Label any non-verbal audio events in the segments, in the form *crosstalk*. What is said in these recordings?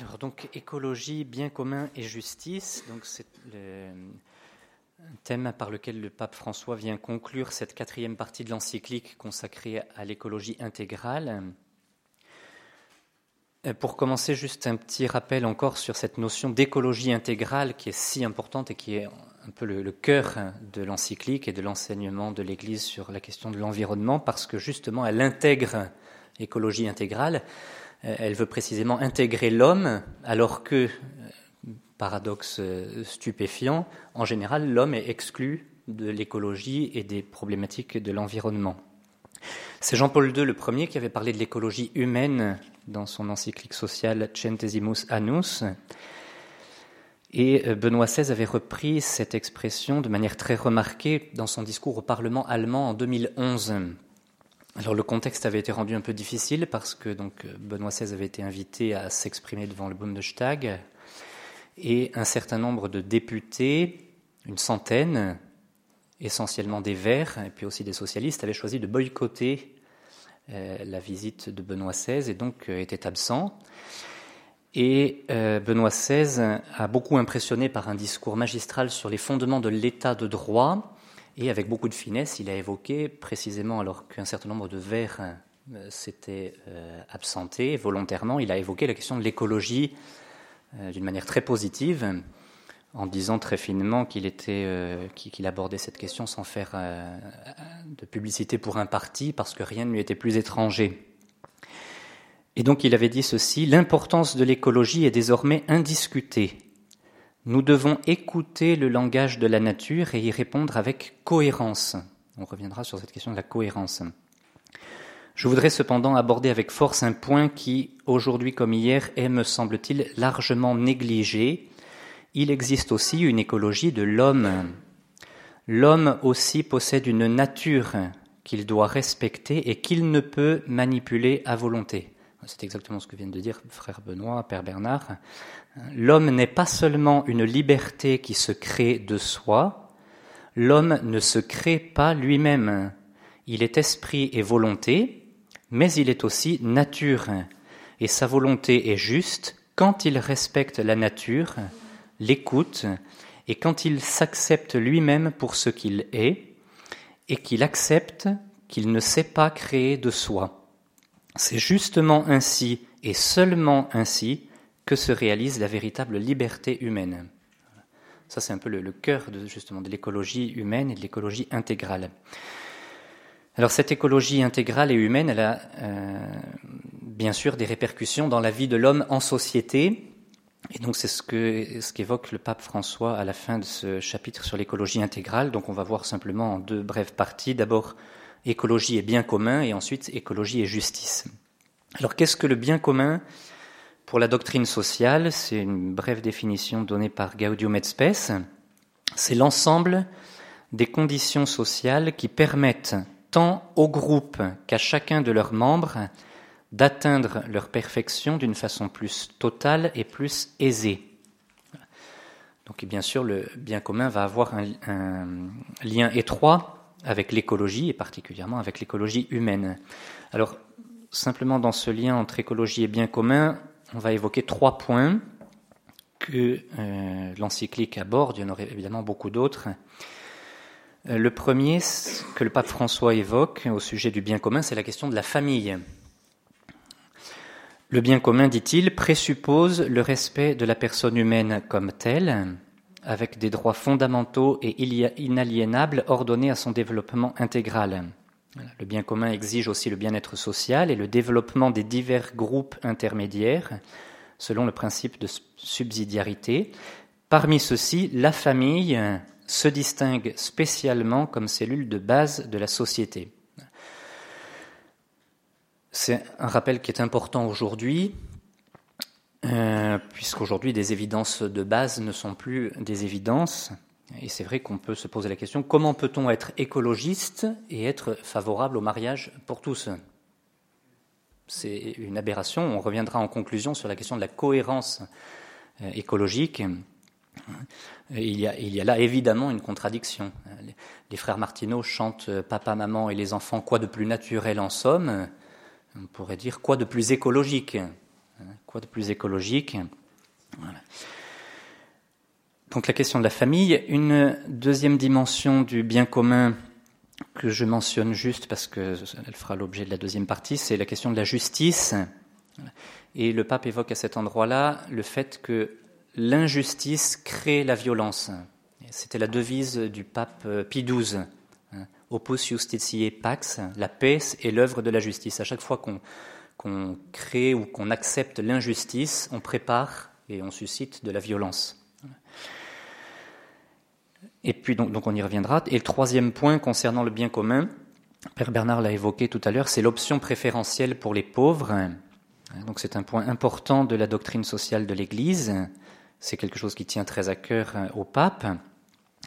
Alors, donc, écologie, bien commun et justice. Donc, c'est le thème par lequel le pape François vient conclure cette quatrième partie de l'encyclique consacrée à l'écologie intégrale. Euh, pour commencer, juste un petit rappel encore sur cette notion d'écologie intégrale qui est si importante et qui est un peu le, cœur de l'encyclique et de l'enseignement de l'Église sur la question de l'environnement, parce que justement, elle intègre écologie intégrale elle veut précisément intégrer l'homme, alors que, euh, paradoxe euh, stupéfiant, en général, l'homme est exclu de l'écologie et des problématiques de l'environnement. C'est Jean-Paul II le premier qui avait parlé de l'écologie humaine dans son encyclique sociale Centesimus Annus. Et Benoît XVI avait repris cette expression de manière très remarquée dans son discours au Parlement allemand en 2011. Alors le contexte avait été rendu un peu difficile parce que donc Benoît XVI avait été invité à s'exprimer devant le Bundestag et un certain nombre de députés, une centaine, essentiellement des Verts et puis aussi des socialistes, avaient choisi de boycotter euh, la visite de Benoît XVI et donc euh, étaient absents. Et euh, Benoît XVI a beaucoup impressionné par un discours magistral sur les fondements de l'état de droit et avec beaucoup de finesse, il a évoqué, précisément alors qu'un certain nombre de vers euh, s'étaient euh, absentés volontairement, il a évoqué la question de l'écologie euh, d'une manière très positive, en disant très finement qu'il était, qu'il abordait cette question sans faire de publicité pour un parti, parce que rien ne lui était plus étranger. Et donc il avait dit ceci, l'importance de l'écologie est désormais indiscutée. Nous devons écouter le langage de la nature et y répondre avec cohérence. On reviendra sur cette question de la cohérence. Je voudrais cependant aborder avec force un point qui, aujourd'hui comme hier, est, me semble-t-il, largement négligé. Il existe aussi une écologie de l'homme. L'homme aussi possède une nature qu'il doit respecter et qu'il ne peut manipuler à volonté. C'est exactement ce que vient de dire frère Benoît, père Bernard. L'homme n'est pas seulement une liberté qui se crée de soi, l'homme ne se crée pas lui-même. Il est esprit et volonté, mais il est aussi nature. Et sa volonté est juste quand il respecte la nature, l'écoute, et quand il s'accepte lui-même pour ce qu'il est, et qu'il accepte qu'il ne s'est pas créé de soi. C'est justement ainsi et seulement ainsi que se réalise la véritable liberté humaine. Ça, c'est un peu le, cœur de, justement de l'écologie humaine et de l'écologie intégrale. Alors cette écologie intégrale et humaine, elle a euh, bien sûr des répercussions dans la vie de l'homme en société. Et donc c'est ce que ce qu'évoque le pape François à la fin de ce chapitre sur l'écologie intégrale. Donc on va voir simplement en deux brèves parties. D'abord écologie et bien commun et ensuite écologie et justice. Alors qu'est-ce que le bien commun? Pour la doctrine sociale, c'est une brève définition donnée par Gaudium et Spes. C'est l'ensemble des conditions sociales qui permettent tant au groupe qu'à chacun de leurs membres d'atteindre leur perfection d'une façon plus totale et plus aisée. Donc, bien sûr, le bien commun va avoir un, un lien étroit avec l'écologie et particulièrement avec l'écologie humaine. Alors, simplement dans ce lien entre écologie et bien commun, on va évoquer trois points que euh, l'encyclique aborde. Il y en aurait évidemment beaucoup d'autres. Euh, le premier que le pape François évoque au sujet du bien commun, c'est la question de la famille. Le bien commun, dit-il, présuppose le respect de la personne humaine comme telle, avec des droits fondamentaux et inaliénables ordonnés à son développement intégral. Le bien commun exige aussi le bien-être social et le développement des divers groupes intermédiaires selon le principe de subsidiarité. Parmi ceux-ci, la famille se distingue spécialement comme cellule de base de la société. C'est un rappel qui est important aujourd'hui, euh, puisqu'aujourd'hui des évidences de base ne sont plus des évidences. Et c'est vrai qu'on peut se poser la question comment peut-on être écologiste et être favorable au mariage pour tous? C'est une aberration. On reviendra en conclusion sur la question de la cohérence euh, écologique. Il y, a, là évidemment une contradiction. Les frères Martineau chantent Papa, maman et les enfants, quoi de plus naturel en somme? On pourrait dire quoi de plus écologique? Quoi de plus écologique? Donc la question de la famille. Une deuxième dimension du bien commun que je mentionne juste parce qu'elle fera l'objet de la deuxième partie, c'est la question de la justice. Et le pape évoque à cet endroit-là le fait que l'injustice crée la violence. C'était la devise du pape euh, Pie XII. Hein. Opus Justitiae Pax, la paix est l'œuvre de la justice. À chaque fois qu'on crée ou qu'on accepte l'injustice, on prépare et on suscite de la violence. Et puis, donc, on y reviendra. Et le troisième point concernant le bien commun, Père Bernard l'a évoqué tout à l'heure, c'est l'option préférentielle pour les pauvres. Donc c'est un point important de la doctrine sociale de l'Église. C'est quelque chose qui tient très à cœur au pape.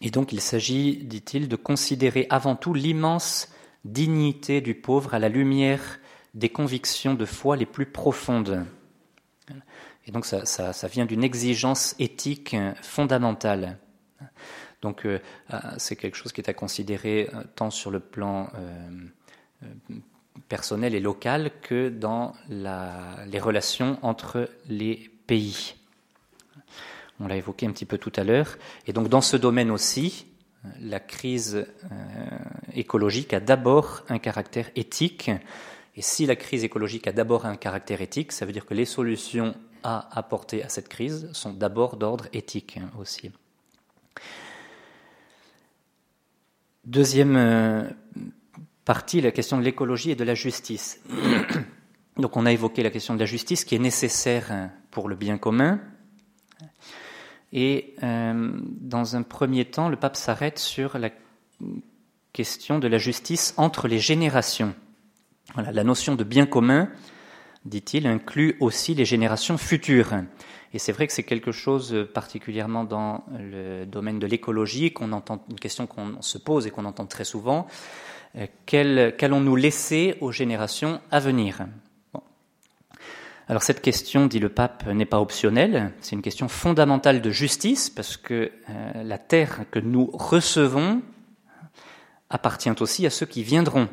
Et donc il s'agit, dit-il, de considérer avant tout l'immense dignité du pauvre à la lumière des convictions de foi les plus profondes. Et donc ça, vient d'une exigence éthique fondamentale. Donc euh, c'est quelque chose qui est à considérer euh, tant sur le plan euh, personnel et local que dans les relations entre les pays. On l'a évoqué un petit peu tout à l'heure. Et donc dans ce domaine aussi, la crise écologique a d'abord un caractère éthique. Et si la crise écologique a d'abord un caractère éthique, ça veut dire que les solutions à apporter à cette crise sont d'abord d'ordre éthique aussi. Deuxième euh, partie, la question de l'écologie et de la justice. *coughs* Donc on a évoqué la question de la justice qui est nécessaire hein, pour le bien commun. Et euh, dans un premier temps, le pape s'arrête sur la question de la justice entre les générations. Voilà, la notion de bien commun, dit-il, inclut aussi les générations futures. Et c'est vrai que c'est quelque chose, euh, particulièrement dans le domaine de l'écologie, qu'on entend, une question qu'on se pose et qu'on entend très souvent. Euh, qu'allons-nous laisser aux générations à venir? Alors cette question, dit le pape, n'est pas optionnelle, c'est une question fondamentale de justice, parce que euh, la terre que nous recevons appartient aussi à ceux qui viendront.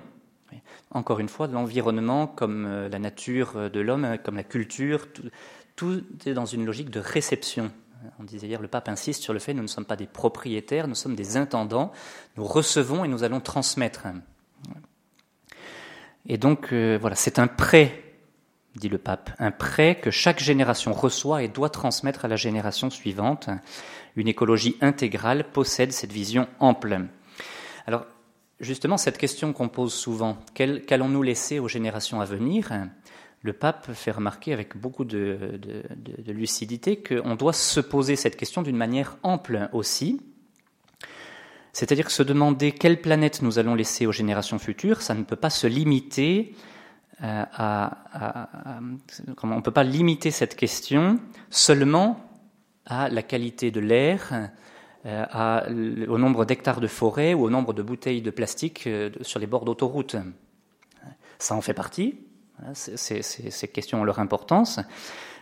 Encore une fois, l'environnement, comme la nature de l'homme, comme la culture, tout est dans une logique de réception. On disait hier, le pape insiste sur le fait que nous ne sommes pas des propriétaires, nous sommes des intendants, nous recevons et nous allons transmettre. Et donc, euh, voilà, c'est un prêt, dit le pape, un prêt que chaque génération reçoit et doit transmettre à la génération suivante. Une écologie intégrale possède cette vision ample. Alors, justement, cette question qu'on pose souvent, qu'allons-nous laisser aux générations à venir? Le pape fait remarquer avec beaucoup de, lucidité qu'on doit se poser cette question d'une manière ample aussi. C'est-à-dire que se demander quelle planète nous allons laisser aux générations futures, ça ne peut pas se limiter euh, à, on ne peut pas limiter cette question seulement à la qualité de l'air, euh, au nombre d'hectares de forêt ou au nombre de bouteilles de plastique euh, sur les bords d'autoroute. Ça en fait partie, ces questions ont leur importance,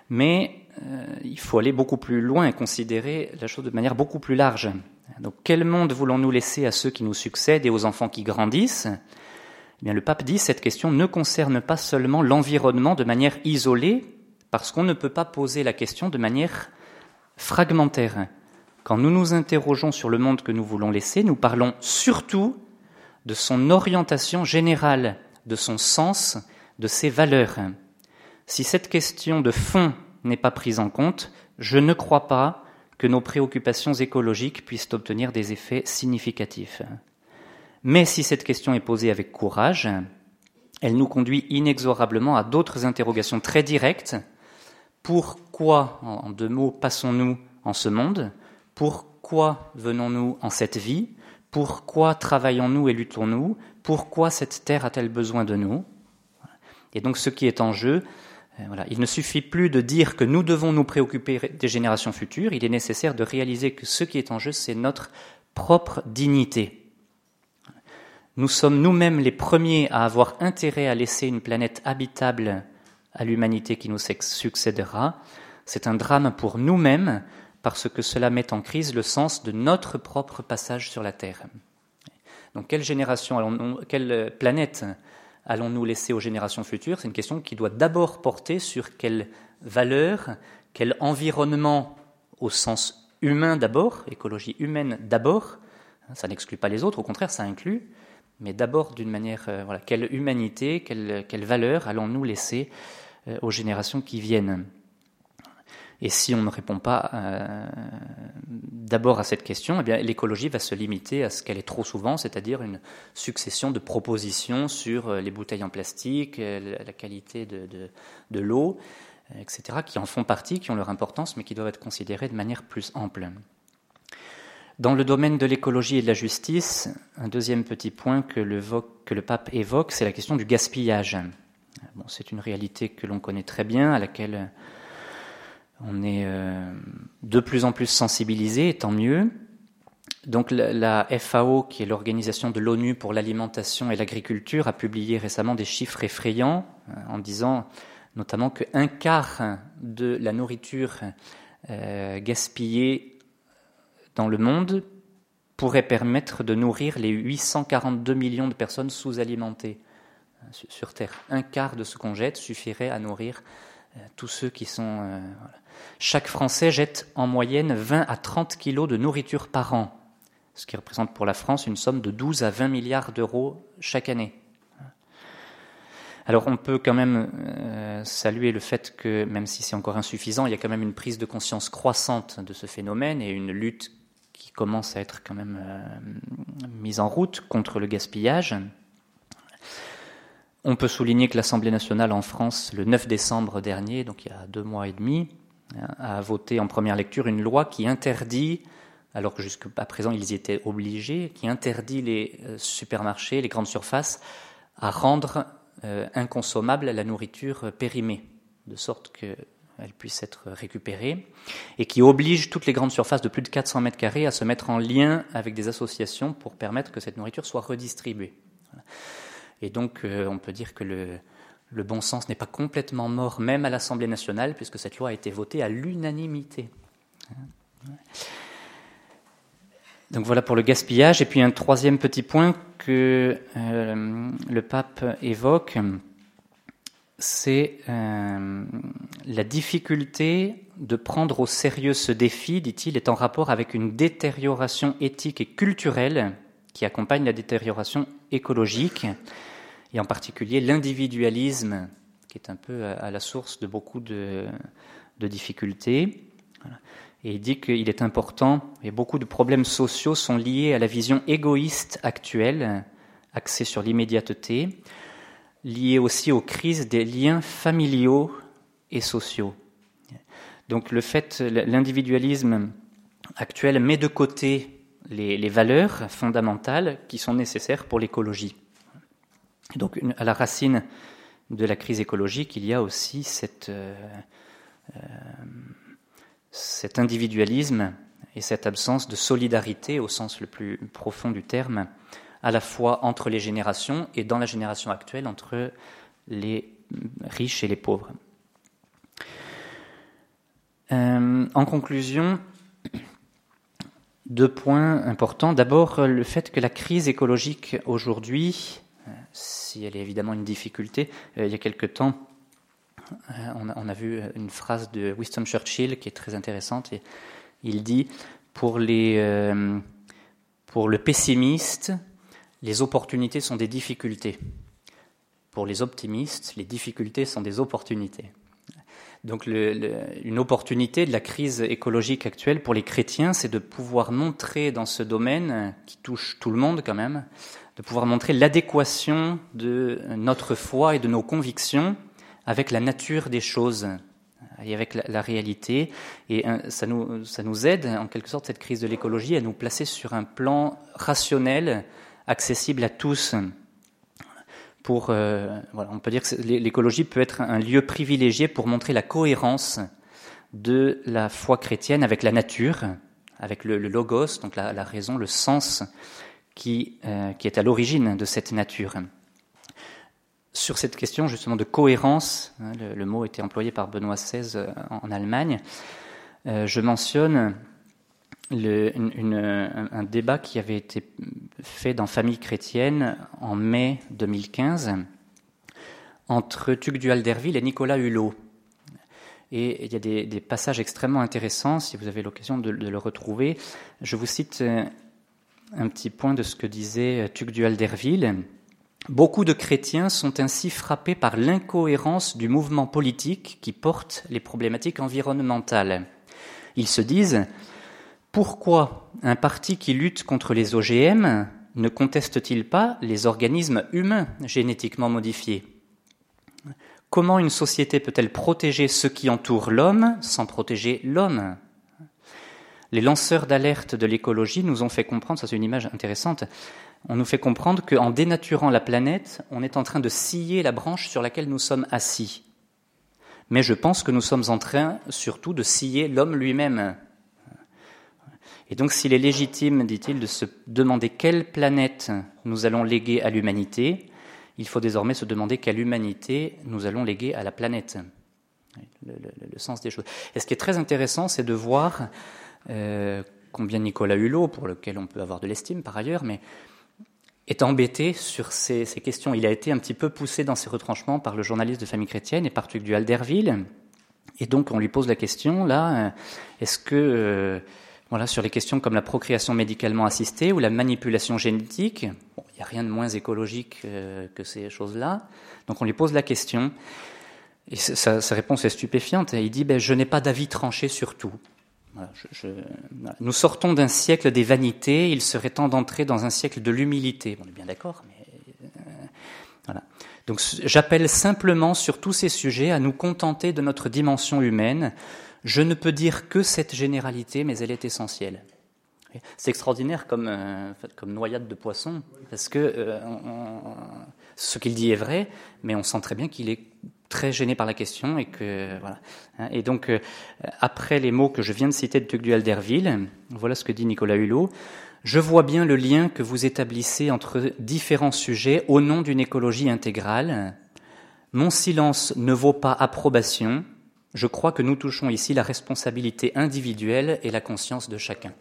mais euh, il faut aller beaucoup plus loin et considérer la chose de manière beaucoup plus large. Donc, quel monde voulons-nous laisser à ceux qui nous succèdent et aux enfants qui grandissent? Eh bien, Le pape dit cette question ne concerne pas seulement l'environnement de manière isolée, parce qu'on ne peut pas poser la question de manière fragmentaire. Quand nous nous interrogeons sur le monde que nous voulons laisser, nous parlons surtout de son orientation générale, de son sens de ses valeurs. Si cette question de fond n'est pas prise en compte, je ne crois pas que nos préoccupations écologiques puissent obtenir des effets significatifs. Mais si cette question est posée avec courage, elle nous conduit inexorablement à d'autres interrogations très directes. Pourquoi, en deux mots, passons-nous en ce monde? Pourquoi venons-nous en cette vie? Pourquoi travaillons-nous et luttons-nous? Pourquoi cette terre a-t-elle besoin de nous? Et donc ce qui est en jeu, euh, il ne suffit plus de dire que nous devons nous préoccuper des générations futures, il est nécessaire de réaliser que ce qui est en jeu, c'est notre propre dignité. Nous sommes nous-mêmes les premiers à avoir intérêt à laisser une planète habitable à l'humanité qui nous succédera. C'est un drame pour nous-mêmes parce que cela met en crise le sens de notre propre passage sur la Terre. Donc quelle génération, quelle planète allons-nous laisser aux générations futures? C'est une question qui doit d'abord porter sur quelle valeur, quel environnement au sens humain d'abord, écologie humaine d'abord, ça n'exclut pas les autres, au contraire, ça inclut, mais d'abord d'une manière, euh, voilà, quelle humanité, quelle, quelle valeur allons-nous laisser euh, aux générations qui viennent? Et si on ne répond pas euh, d'abord à cette question, eh bien l'écologie va se limiter à ce qu'elle est trop souvent, c'est-à-dire une succession de propositions sur les bouteilles en plastique, la qualité de, de, de l'eau, etc., qui en font partie, qui ont leur importance, mais qui doivent être considérées de manière plus ample. Dans le domaine de l'écologie et de la justice, un deuxième petit point que le, que le pape évoque, c'est la question du gaspillage. Bon, c'est une réalité que l'on connaît très bien, à laquelle on est euh, de plus en plus sensibilisé, tant mieux. Donc la FAO, qui est l'organisation de l'ONU pour l'alimentation et l'agriculture, a publié récemment des chiffres effrayants euh, en disant notamment qu'un quart de la nourriture euh, gaspillée dans le monde pourrait permettre de nourrir les 842 millions de personnes sous-alimentées sur Terre. Un quart de ce qu'on jette suffirait à nourrir tous ceux qui sont... Euh, Chaque Français jette en moyenne 20 à 30 kilos de nourriture par an, ce qui représente pour la France une somme de 12 à 20 milliards d'euros chaque année. Alors on peut quand même saluer le fait que, même si c'est encore insuffisant, il y a quand même une prise de conscience croissante de ce phénomène et une lutte qui commence à être quand même euh, mise en route contre le gaspillage. On peut souligner que l'Assemblée nationale en France, le 9 décembre dernier, donc il y a deux mois et demi, a voté en première lecture une loi qui interdit, alors que jusqu'à présent ils y étaient obligés, qui interdit les euh, supermarchés, les grandes surfaces, à rendre euh, inconsommable la nourriture périmée, de sorte que elle puisse être récupérée, et qui oblige toutes les grandes surfaces de plus de 400 mètres carrés à se mettre en lien avec des associations pour permettre que cette nourriture soit redistribuée. Et donc, euh, on peut dire que le, bon sens n'est pas complètement mort, même à l'Assemblée nationale, puisque cette loi a été votée à l'unanimité. Donc voilà pour le gaspillage. Et puis un troisième petit point que euh, le pape évoque, c'est euh, la difficulté de prendre au sérieux ce défi, dit-il, est en rapport avec une détérioration éthique et culturelle qui accompagne la détérioration écologique, et en particulier l'individualisme, qui est un peu à la source de beaucoup de, difficultés. Et il dit qu'il est important, et beaucoup de problèmes sociaux sont liés à la vision égoïste actuelle, axée sur l'immédiateté, lié aussi aux crises des liens familiaux et sociaux. Donc le fait, l'individualisme actuel met de côté les, valeurs fondamentales qui sont nécessaires pour l'écologie. Donc à la racine de la crise écologique, il y a aussi euh, euh, cet individualisme et cette absence de solidarité au sens le plus profond du terme à la fois entre les générations et dans la génération actuelle entre les riches et les pauvres. Euh, en conclusion, deux points importants. D'abord, le fait que la crise écologique aujourd'hui, si elle est évidemment une difficulté, euh, il y a quelque temps, euh, on a, vu une phrase de Winston Churchill qui est très intéressante. Il dit pour, les, pour le pessimiste, les opportunités sont des difficultés. Pour les optimistes, les difficultés sont des opportunités. Donc une opportunité de la crise écologique actuelle pour les chrétiens, c'est de pouvoir montrer dans ce domaine qui touche tout le monde quand même, de pouvoir montrer l'adéquation de notre foi et de nos convictions avec la nature des choses et avec la, réalité. Et ça nous, ça nous aide, en quelque sorte, cette crise de l'écologie, à nous placer sur un plan rationnel accessible à tous. Pour, euh, voilà, on peut dire que l'écologie peut être un lieu privilégié pour montrer la cohérence de la foi chrétienne avec la nature, avec le, logos, donc la, raison, le sens qui, euh, qui est à l'origine de cette nature. Sur cette question justement de cohérence, hein, le, le, mot était employé par Benoît XVI euh, en, Allemagne, je mentionne un, débat qui avait été fait dans Famille chrétienne en mai 2015 entre Tugdual Derville et Nicolas Hulot. Et il y a des, passages extrêmement intéressants, si vous avez l'occasion de, le retrouver. Je vous cite euh, un petit point de ce que disait Tugdual d'Erville. Beaucoup de chrétiens sont ainsi frappés par l'incohérence du mouvement politique qui porte les problématiques environnementales. Ils se disent pourquoi un parti qui lutte contre les OGM ne conteste-t-il pas les organismes humains génétiquement modifiés? Comment une société peut-elle protéger ce qui entoure l'homme sans protéger l'homme? Les lanceurs d'alerte de l'écologie nous ont fait comprendre, ça c'est une image intéressante, on nous fait comprendre qu'en dénaturant la planète, on est en train de scier la branche sur laquelle nous sommes assis. Mais je pense que nous sommes en train surtout de scier l'homme lui-même. Et donc s'il est légitime, dit-il, de se demander quelle planète nous allons léguer à l'humanité, il faut désormais se demander quelle humanité nous allons léguer à la planète. Le, sens des choses. Et ce qui est très intéressant, c'est de voir euh, combien Nicolas Hulot, pour lequel on peut avoir de l'estime par ailleurs, mais est embêté sur ces, questions. Il a été un petit peu poussé dans ses retranchements par le journaliste de Famille chrétienne et par Tuc du Alderville. Et donc on lui pose la question, là, euh, est-ce que, euh, voilà, sur les questions comme la procréation médicalement assistée ou la manipulation génétique, il n'y a rien de moins écologique euh, que ces choses-là. Donc on lui pose la question, et sa, réponse est stupéfiante. Il dit, ben, je n'ai pas d'avis tranché sur tout. Nous sortons d'un siècle des vanités, il serait temps d'entrer dans un siècle de l'humilité. on est bien d'accord, euh. Donc j'appelle simplement sur tous ces sujets à nous contenter de notre dimension humaine. Je ne peux dire que cette généralité, mais elle est essentielle. C'est extraordinaire comme, euh, comme noyade de poisson, parce que euh, ce qu'il dit est vrai, mais on sent très bien qu'il est très gêné par la question et que voilà. Hein, et donc euh, après les mots que je viens de citer de Tugdual d'Erville, voilà ce que dit Nicolas Hulot. Je vois bien le lien que vous établissez entre différents sujets au nom d'une écologie intégrale. Mon silence ne vaut pas approbation. Je crois que nous touchons ici la responsabilité individuelle et la conscience de chacun.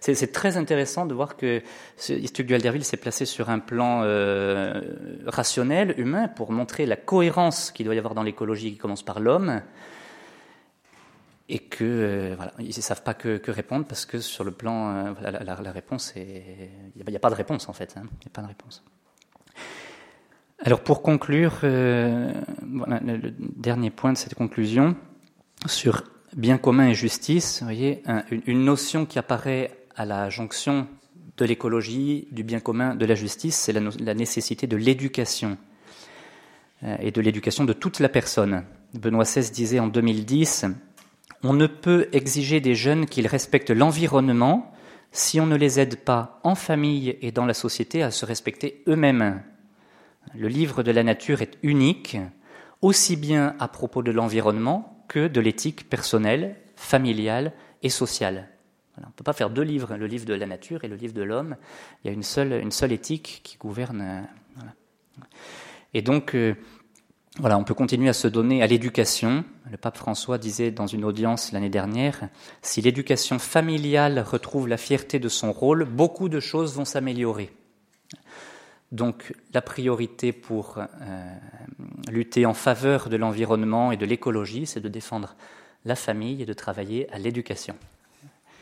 C'est très intéressant de voir que Stuck du s'est placé sur un plan euh, rationnel, humain, pour montrer la cohérence qu'il doit y avoir dans l'écologie qui commence par l'homme, et que euh, voilà, ils ne savent pas que, répondre parce que sur le plan, euh, la, réponse est, il n'y a, pas de réponse en fait, hein. il n'y a pas de réponse. Alors pour conclure, voilà, le, dernier point de cette conclusion sur bien commun et justice, vous voyez, une notion qui apparaît à la jonction de l'écologie, du bien commun, de la justice, c'est la, nécessité de l'éducation euh, et de l'éducation de toute la personne. Benoît XVI disait en 2010, on ne peut exiger des jeunes qu'ils respectent l'environnement si on ne les aide pas en famille et dans la société à se respecter eux-mêmes. Le livre de la nature est unique, aussi bien à propos de l'environnement que de l'éthique personnelle, familiale et sociale on ne peut pas faire deux livres, le livre de la nature et le livre de l'homme. Il y a une seule, éthique qui gouverne. Euh, et donc, euh, voilà, on peut continuer à se donner à l'éducation. Le pape François disait dans une audience l'année dernière, si l'éducation familiale retrouve la fierté de son rôle, beaucoup de choses vont s'améliorer. Donc la priorité pour euh, lutter en faveur de l'environnement et de l'écologie, c'est de défendre la famille et de travailler à l'éducation.